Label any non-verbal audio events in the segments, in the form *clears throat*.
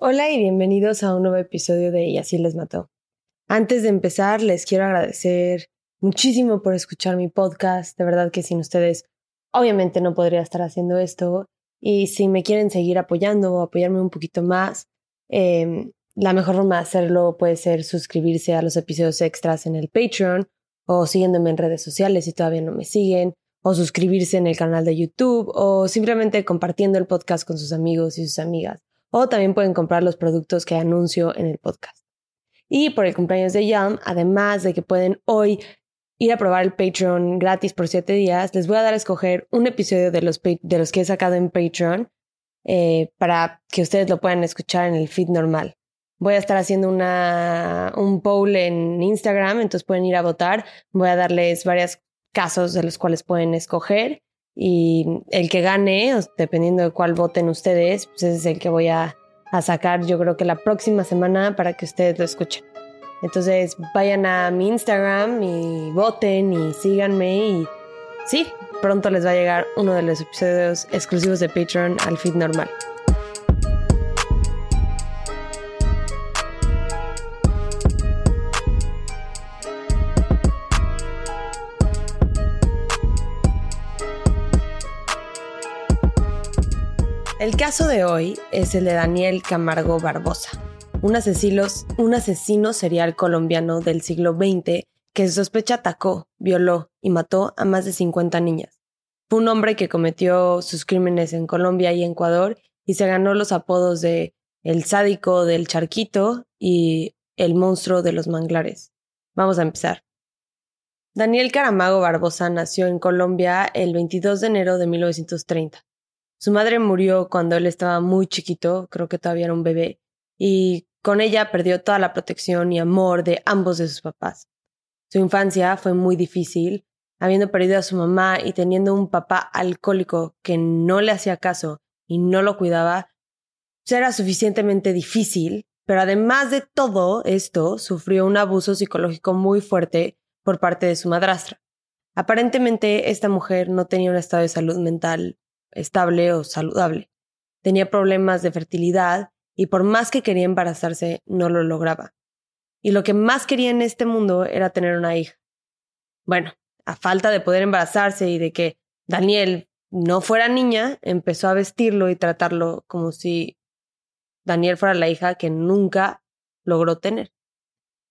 Hola y bienvenidos a un nuevo episodio de Y así les mató. Antes de empezar, les quiero agradecer muchísimo por escuchar mi podcast. De verdad que sin ustedes, obviamente no podría estar haciendo esto. Y si me quieren seguir apoyando o apoyarme un poquito más, eh, la mejor forma de hacerlo puede ser suscribirse a los episodios extras en el Patreon o siguiéndome en redes sociales si todavía no me siguen, o suscribirse en el canal de YouTube o simplemente compartiendo el podcast con sus amigos y sus amigas o también pueden comprar los productos que anuncio en el podcast. Y por el cumpleaños de Yam, además de que pueden hoy ir a probar el Patreon gratis por siete días, les voy a dar a escoger un episodio de los, de los que he sacado en Patreon eh, para que ustedes lo puedan escuchar en el feed normal. Voy a estar haciendo una, un poll en Instagram, entonces pueden ir a votar. Voy a darles varios casos de los cuales pueden escoger y el que gane, dependiendo de cuál voten ustedes, pues ese es el que voy a, a sacar yo creo que la próxima semana para que ustedes lo escuchen. Entonces vayan a mi Instagram y voten y síganme y sí, pronto les va a llegar uno de los episodios exclusivos de Patreon al feed normal. El caso de hoy es el de Daniel Camargo Barbosa, un asesino, serial colombiano del siglo XX que se sospecha atacó, violó y mató a más de 50 niñas. Fue un hombre que cometió sus crímenes en Colombia y Ecuador y se ganó los apodos de el sádico del charquito y el monstruo de los manglares. Vamos a empezar. Daniel Caramago Barbosa nació en Colombia el 22 de enero de 1930. Su madre murió cuando él estaba muy chiquito, creo que todavía era un bebé, y con ella perdió toda la protección y amor de ambos de sus papás. Su infancia fue muy difícil, habiendo perdido a su mamá y teniendo un papá alcohólico que no le hacía caso y no lo cuidaba, era suficientemente difícil, pero además de todo esto, sufrió un abuso psicológico muy fuerte por parte de su madrastra. Aparentemente, esta mujer no tenía un estado de salud mental estable o saludable. Tenía problemas de fertilidad y por más que quería embarazarse, no lo lograba. Y lo que más quería en este mundo era tener una hija. Bueno, a falta de poder embarazarse y de que Daniel no fuera niña, empezó a vestirlo y tratarlo como si Daniel fuera la hija que nunca logró tener.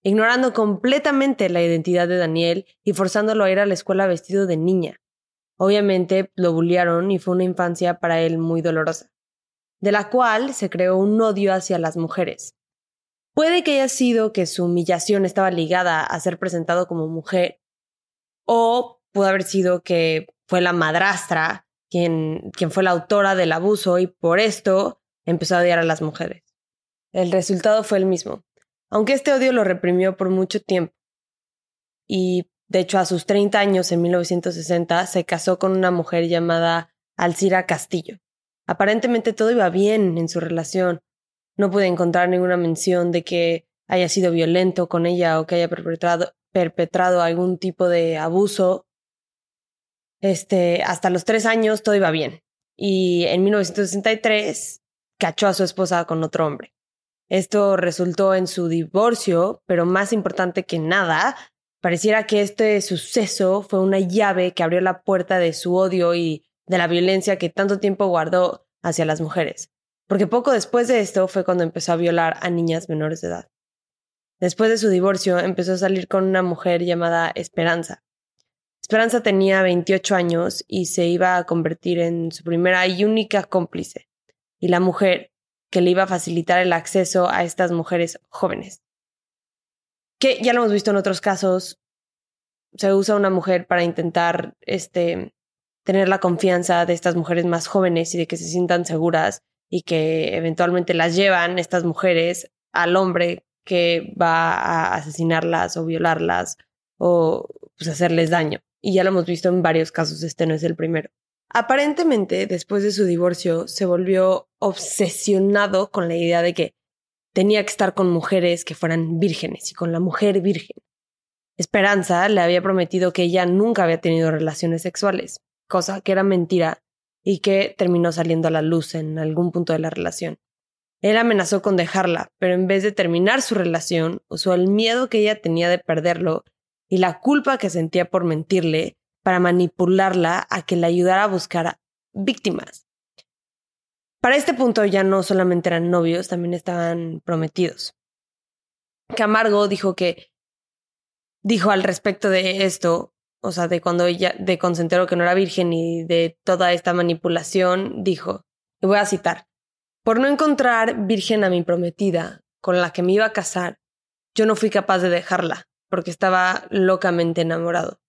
Ignorando completamente la identidad de Daniel y forzándolo a ir a la escuela vestido de niña. Obviamente lo bullearon y fue una infancia para él muy dolorosa, de la cual se creó un odio hacia las mujeres. Puede que haya sido que su humillación estaba ligada a ser presentado como mujer, o pudo haber sido que fue la madrastra quien, quien fue la autora del abuso y por esto empezó a odiar a las mujeres. El resultado fue el mismo, aunque este odio lo reprimió por mucho tiempo. Y de hecho, a sus 30 años, en 1960, se casó con una mujer llamada Alcira Castillo. Aparentemente todo iba bien en su relación. No pude encontrar ninguna mención de que haya sido violento con ella o que haya perpetrado, perpetrado algún tipo de abuso. Este, hasta los tres años todo iba bien. Y en 1963 cachó a su esposa con otro hombre. Esto resultó en su divorcio, pero más importante que nada, Pareciera que este suceso fue una llave que abrió la puerta de su odio y de la violencia que tanto tiempo guardó hacia las mujeres, porque poco después de esto fue cuando empezó a violar a niñas menores de edad. Después de su divorcio empezó a salir con una mujer llamada Esperanza. Esperanza tenía 28 años y se iba a convertir en su primera y única cómplice, y la mujer que le iba a facilitar el acceso a estas mujeres jóvenes que ya lo hemos visto en otros casos, se usa una mujer para intentar este, tener la confianza de estas mujeres más jóvenes y de que se sientan seguras y que eventualmente las llevan estas mujeres al hombre que va a asesinarlas o violarlas o pues, hacerles daño. Y ya lo hemos visto en varios casos, este no es el primero. Aparentemente, después de su divorcio, se volvió obsesionado con la idea de que tenía que estar con mujeres que fueran vírgenes y con la mujer virgen. Esperanza le había prometido que ella nunca había tenido relaciones sexuales, cosa que era mentira y que terminó saliendo a la luz en algún punto de la relación. Él amenazó con dejarla, pero en vez de terminar su relación, usó el miedo que ella tenía de perderlo y la culpa que sentía por mentirle para manipularla a que le ayudara a buscar víctimas. Para este punto ya no solamente eran novios, también estaban prometidos. Camargo dijo que dijo al respecto de esto, o sea, de cuando ella, de consentero que no era virgen y de toda esta manipulación, dijo, y voy a citar, por no encontrar virgen a mi prometida, con la que me iba a casar, yo no fui capaz de dejarla, porque estaba locamente enamorado.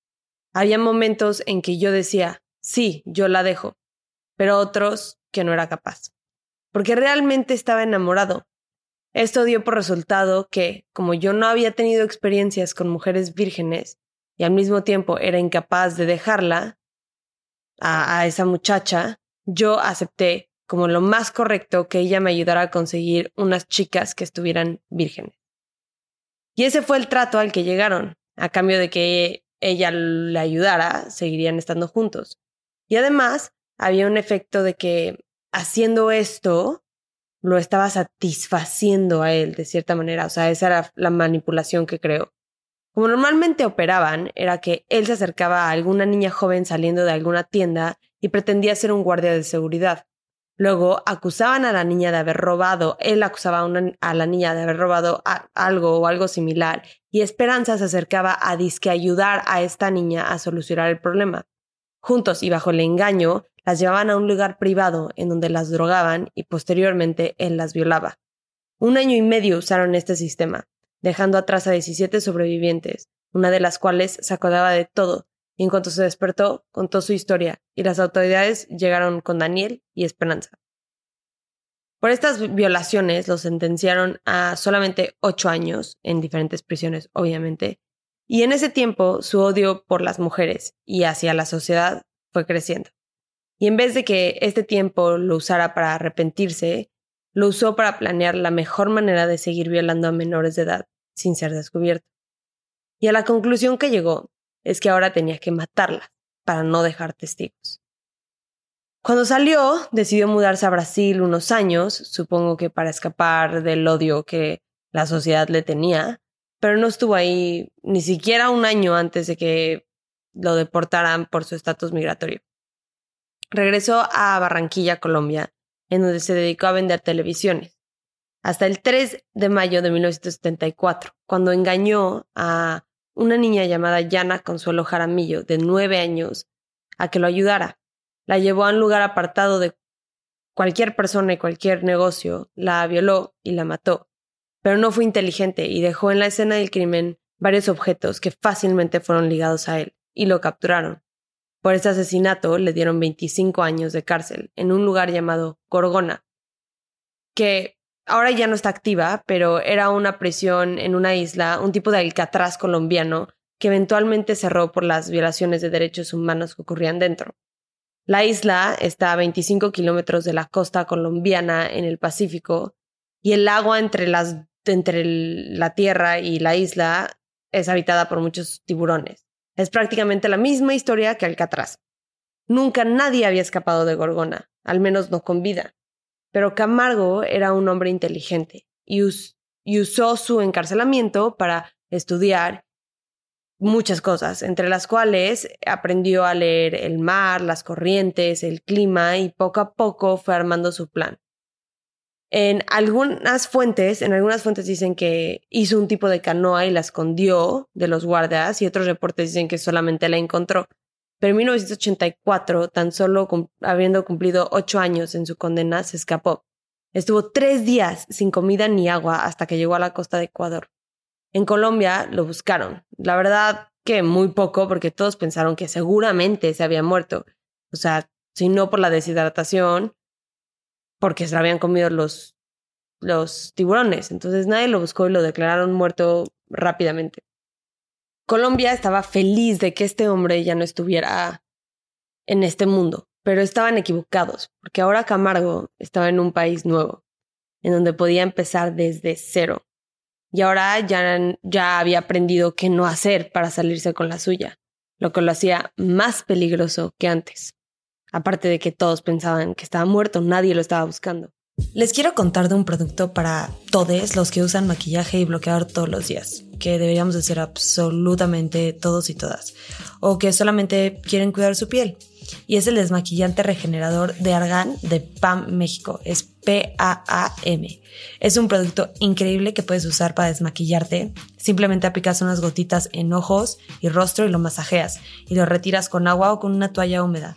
Había momentos en que yo decía, sí, yo la dejo, pero otros que no era capaz, porque realmente estaba enamorado. Esto dio por resultado que, como yo no había tenido experiencias con mujeres vírgenes y al mismo tiempo era incapaz de dejarla a, esa muchacha, yo acepté como lo más correcto que ella me ayudara a conseguir unas chicas que estuvieran vírgenes. Y ese fue el trato al que llegaron. A cambio de que ella le ayudara, seguirían estando juntos. Y además, había un efecto de que haciendo esto, lo estaba satisfaciendo a él de cierta manera. O sea, esa era la manipulación que creó. Como normalmente operaban, era que él se acercaba a alguna niña joven saliendo de alguna tienda y pretendía ser un guardia de seguridad. Luego acusaban a la niña de haber robado, él acusaba a, la niña de haber robado algo o algo similar, y Esperanza se acercaba a disque ayudar a esta niña a solucionar el problema. Juntos y bajo el engaño, las llevaban a un lugar privado en donde las drogaban y posteriormente él las violaba. Un año y medio usaron este sistema, dejando atrás a 17 sobrevivientes, una de las cuales se acordaba de todo y en cuanto se despertó, contó su historia y las autoridades llegaron con Daniel y Esperanza. Por estas violaciones lo sentenciaron a solamente ocho años en diferentes prisiones, obviamente, y en ese tiempo su odio por las mujeres y hacia la sociedad fue creciendo. Y en vez de que este tiempo lo usara para arrepentirse, lo usó para planear la mejor manera de seguir violando a menores de edad sin ser descubierto. Y a la conclusión que llegó es que ahora tenía que matarla para no dejar testigos. Cuando salió, decidió mudarse a Brasil unos años, supongo que para escapar del odio que la sociedad le tenía, pero no estuvo ahí ni siquiera un año antes de que lo deportaran por su estatus migratorio. Regresó a Barranquilla, Colombia, en donde se dedicó a vender televisiones, hasta el 3 de mayo de 1974, cuando engañó a una niña llamada Yana Consuelo Jaramillo, de nueve años, a que lo ayudara. La llevó a un lugar apartado de cualquier persona y cualquier negocio, la violó y la mató. Pero no fue inteligente y dejó en la escena del crimen varios objetos que fácilmente fueron ligados a él, y lo capturaron. Por este asesinato le dieron 25 años de cárcel en un lugar llamado Gorgona, que ahora ya no está activa, pero era una prisión en una isla, un tipo de alcatraz colombiano que eventualmente cerró por las violaciones de derechos humanos que ocurrían dentro. La isla está a 25 kilómetros de la costa colombiana en el Pacífico y el agua entre, las, entre la tierra y la isla es habitada por muchos tiburones. Es prácticamente la misma historia que Alcatraz. Nunca nadie había escapado de Gorgona, al menos no con vida. Pero Camargo era un hombre inteligente y, usó su encarcelamiento para estudiar muchas cosas, entre las cuales aprendió a leer el mar, las corrientes, el clima y poco a poco fue armando su plan. En algunas fuentes, en algunas fuentes dicen que hizo un tipo de canoa y la escondió de los guardias y otros reportes dicen que solamente la encontró. Pero en 1984, tan solo habiendo cumplido ocho años en su condena, se escapó. Estuvo tres días sin comida ni agua hasta que llegó a la costa de Ecuador. En Colombia lo buscaron. La verdad que muy poco porque todos pensaron que seguramente se había muerto. O sea, si no por la deshidratación, porque se lo habían comido los, los tiburones. Entonces nadie lo buscó y lo declararon muerto rápidamente. Colombia estaba feliz de que este hombre ya no estuviera en este mundo, pero estaban equivocados, porque ahora Camargo estaba en un país nuevo, en donde podía empezar desde cero. Y ahora ya, ya había aprendido qué no hacer para salirse con la suya, lo que lo hacía más peligroso que antes. Aparte de que todos pensaban que estaba muerto, nadie lo estaba buscando. Les quiero contar de un producto para todos los que usan maquillaje y bloqueador todos los días, que deberíamos hacer absolutamente todos y todas, o que solamente quieren cuidar su piel. Y es el desmaquillante regenerador de Argan de PAM México. Es P-A-A-M. Es un producto increíble que puedes usar para desmaquillarte. Simplemente aplicas unas gotitas en ojos y rostro y lo masajeas y lo retiras con agua o con una toalla húmeda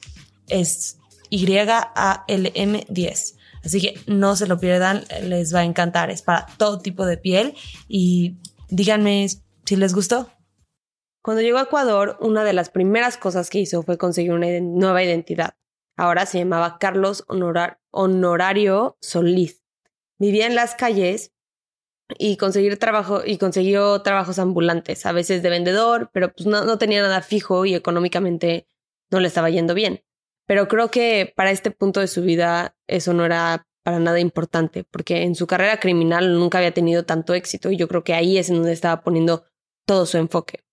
es Y-A-L-M-10. Así que no se lo pierdan, les va a encantar. Es para todo tipo de piel y díganme si les gustó. Cuando llegó a Ecuador, una de las primeras cosas que hizo fue conseguir una nueva identidad. Ahora se llamaba Carlos Honorario Solís. Vivía en las calles y conseguir trabajo y consiguió trabajos ambulantes, a veces de vendedor, pero pues no tenía nada fijo y económicamente no le estaba yendo bien. Pero creo que para este punto de su vida eso no era para nada importante, porque en su carrera criminal nunca había tenido tanto éxito y yo creo que ahí es en donde estaba poniendo todo su enfoque.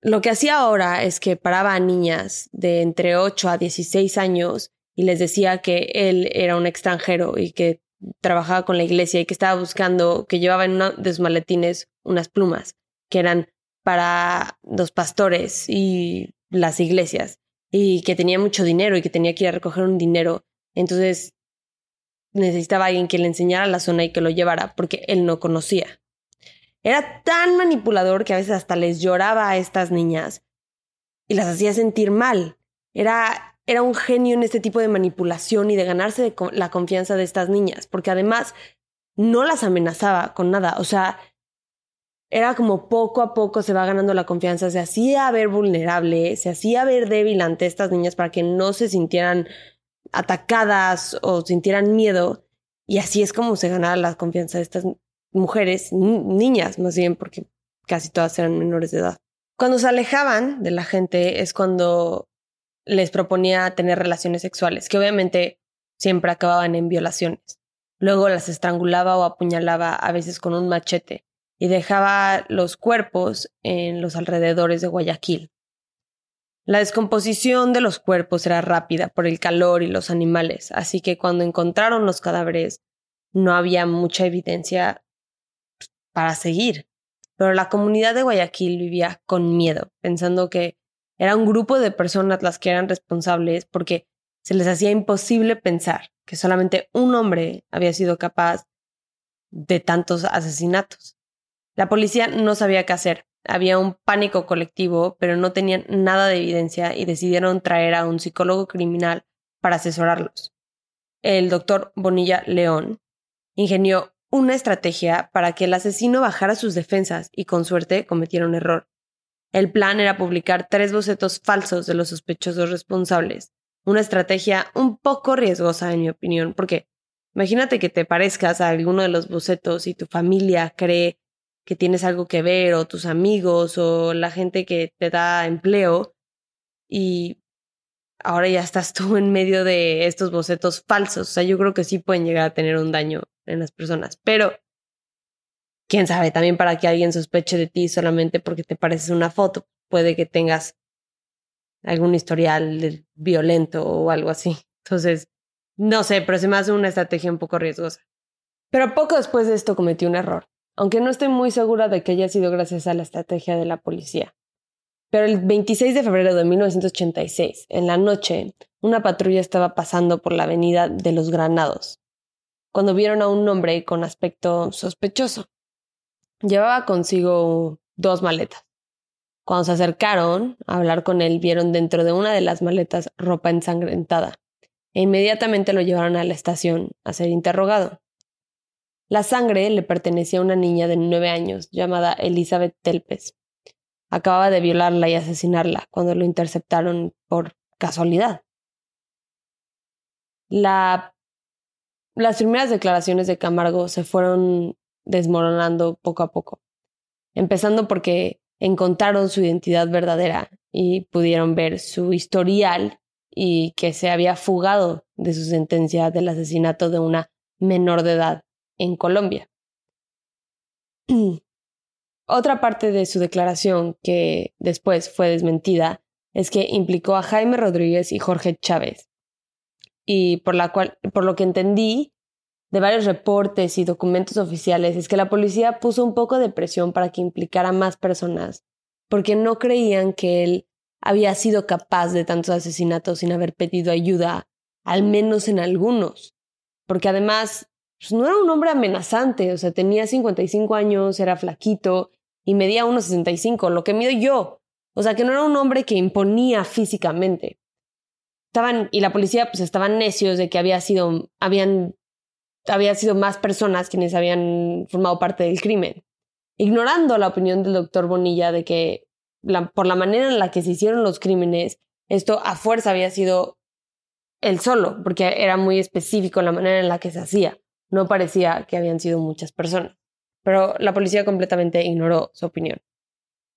Lo que hacía ahora es que paraba a niñas de entre 8 a 16 años y les decía que él era un extranjero y que trabajaba con la iglesia y que estaba buscando, que llevaba en uno de sus maletines unas plumas que eran para los pastores y las iglesias y que tenía mucho dinero y que tenía que ir a recoger un dinero. Entonces necesitaba alguien que le enseñara la zona y que lo llevara porque él no conocía. Era tan manipulador que a veces hasta les lloraba a estas niñas y las hacía sentir mal. Era, era un genio en este tipo de manipulación y de ganarse la confianza de estas niñas, porque además no las amenazaba con nada. O sea, era como poco a poco se va ganando la confianza, se hacía ver vulnerable, se hacía ver débil ante estas niñas para que no se sintieran atacadas o sintieran miedo. Y así es como se ganaba la confianza de estas mujeres, niñas más bien, porque casi todas eran menores de edad. Cuando se alejaban de la gente es cuando les proponía tener relaciones sexuales, que obviamente siempre acababan en violaciones. Luego las estrangulaba o apuñalaba, a veces con un machete y dejaba los cuerpos en los alrededores de Guayaquil. La descomposición de los cuerpos era rápida por el calor y los animales, así que cuando encontraron los cadáveres no había mucha evidencia para seguir. Pero la comunidad de Guayaquil vivía con miedo, pensando que era un grupo de personas las que eran responsables porque se les hacía imposible pensar que solamente un hombre había sido capaz de tantos asesinatos. La policía no sabía qué hacer. Había un pánico colectivo, pero no tenían nada de evidencia y decidieron traer a un psicólogo criminal para asesorarlos. El doctor Bonilla León ingenió una estrategia para que el asesino bajara sus defensas y con suerte cometiera un error. El plan era publicar tres bocetos falsos de los sospechosos responsables. Una estrategia un poco riesgosa, en mi opinión, porque imagínate que te parezcas a alguno de los bocetos y tu familia cree que tienes algo que ver o tus amigos o la gente que te da empleo y ahora ya estás tú en medio de estos bocetos falsos. O sea, yo creo que sí pueden llegar a tener un daño en las personas, pero quién sabe, también para que alguien sospeche de ti solamente porque te pareces una foto, puede que tengas algún historial violento o algo así. Entonces, no sé, pero se me hace una estrategia un poco riesgosa. Pero poco después de esto cometí un error aunque no estoy muy segura de que haya sido gracias a la estrategia de la policía. Pero el 26 de febrero de 1986, en la noche, una patrulla estaba pasando por la avenida de los Granados, cuando vieron a un hombre con aspecto sospechoso. Llevaba consigo dos maletas, Cuando se acercaron a hablar con él, vieron dentro de una de las maletas ropa ensangrentada e inmediatamente lo llevaron a la estación a ser interrogado. La sangre le pertenecía a una niña de nueve años llamada Elizabeth Telpes. Acababa de violarla y asesinarla cuando lo interceptaron por casualidad. La... Las primeras declaraciones de Camargo se fueron desmoronando poco a poco, empezando porque encontraron su identidad verdadera y pudieron ver su historial y que se había fugado de su sentencia del asesinato de una menor de edad en Colombia. *clears throat* Otra parte de su declaración que después fue desmentida es que implicó a Jaime Rodríguez y Jorge Chávez. Y por, la cual, por lo que entendí de varios reportes y documentos oficiales es que la policía puso un poco de presión para que implicara más personas, porque no creían que él había sido capaz de tantos asesinatos sin haber pedido ayuda, al menos en algunos. Porque además, pues, no era un hombre amenazante, o sea, tenía 55 años, era flaquito y medía 1,65, lo que mido yo. O sea, que no era un hombre que imponía físicamente. Estaban, y la policía pues estaban necios de que había sido, habían, había sido más personas quienes habían formado parte del crimen, ignorando la opinión del doctor Bonilla de que por la manera en la que se hicieron los crímenes, esto a fuerza había sido él solo, porque era muy específico la manera en la que se hacía. No parecía que habían sido muchas personas. Pero la policía completamente ignoró su opinión.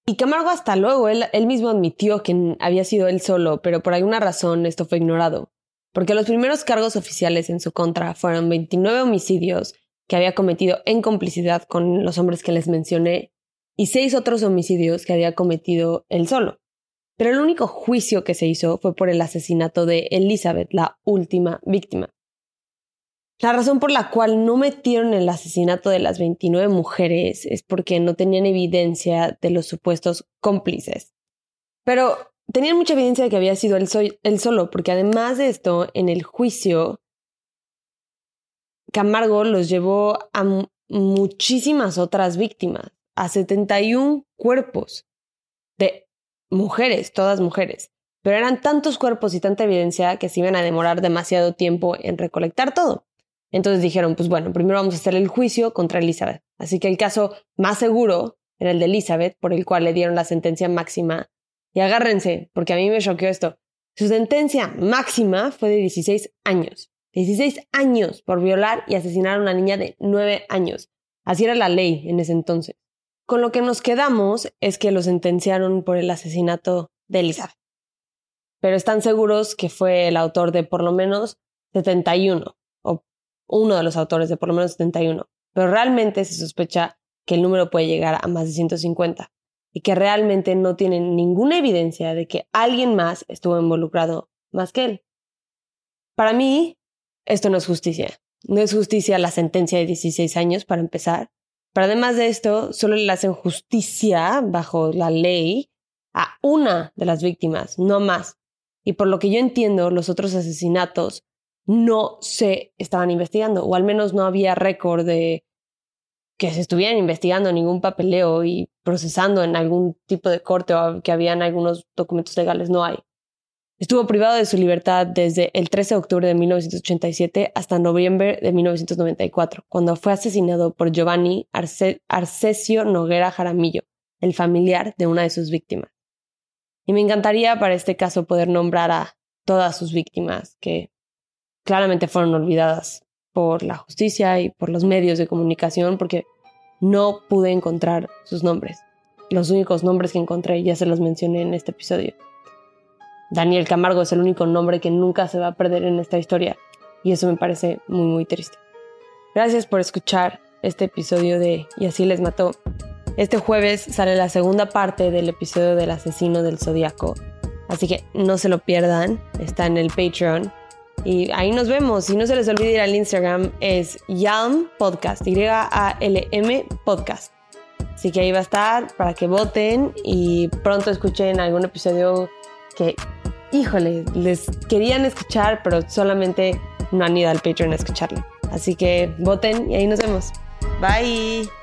Y Camargo hasta luego, él, él mismo admitió que había sido él solo, pero por alguna razón esto fue ignorado. Porque los primeros cargos oficiales en su contra fueron 29 homicidios que había cometido en complicidad con los hombres que les mencioné y seis otros homicidios que había cometido él solo. Pero el único juicio que se hizo fue por el asesinato de Elizabeth, la última víctima. La razón por la cual no metieron el asesinato de las 29 mujeres es porque no tenían evidencia de los supuestos cómplices. Pero tenían mucha evidencia de que había sido él, solo, porque además de esto, en el juicio, Camargo los llevó a muchísimas otras víctimas a 71 cuerpos de mujeres, todas mujeres. Pero eran tantos cuerpos y tanta evidencia que se iban a demorar demasiado tiempo en recolectar todo. Entonces dijeron, pues bueno, primero vamos a hacer el juicio contra Elizabeth. Así que el caso más seguro era el de Elizabeth, por el cual le dieron la sentencia máxima. Y agárrense, porque a mí me choqueó esto. Su sentencia máxima fue de 16 años. 16 años por violar y asesinar a una niña de 9 años. Así era la ley en ese entonces. Con lo que nos quedamos es que lo sentenciaron por el asesinato de Elizabeth. Pero están seguros que fue el autor de por lo menos 71, o uno de los autores de por lo menos 71. Pero realmente se sospecha que el número puede llegar a más de 150 y que realmente no tienen ninguna evidencia de que alguien más estuvo involucrado más que él. Para mí, esto no es justicia. No es justicia la sentencia de 16 años, para empezar. Pero además de esto, solo le hacen justicia bajo la ley a una de las víctimas, no más. Y por lo que yo entiendo, los otros asesinatos no se estaban investigando, o al menos no había récord de que se estuvieran investigando ningún papeleo y procesando en algún tipo de corte o que habían algunos documentos legales, no hay. Estuvo privado de su libertad desde el 13 de octubre de 1987 hasta noviembre de 1994, cuando fue asesinado por Giovanni Arcesio Noguera Jaramillo, el familiar de una de sus víctimas. Y me encantaría para este caso poder nombrar a todas sus víctimas que claramente fueron olvidadas por la justicia y por los medios de comunicación porque no pude encontrar sus nombres. Los únicos nombres que encontré ya se los mencioné en este episodio. Daniel Camargo es el único nombre que nunca se va a perder en esta historia y eso me parece muy muy triste. Gracias por escuchar este episodio de Y así les mató. Este jueves sale la segunda parte del episodio del asesino del zodiaco, así que no se lo pierdan, está en el Patreon y ahí nos vemos. Y no se les olvide ir al Instagram, es Yalm Podcast, Y-A-L-M Podcast. Así que ahí va a estar para que voten y pronto escuchen algún episodio que híjole, les querían escuchar, pero solamente no han ido al Patreon a escucharlo. Así que voten y ahí nos vemos. Bye.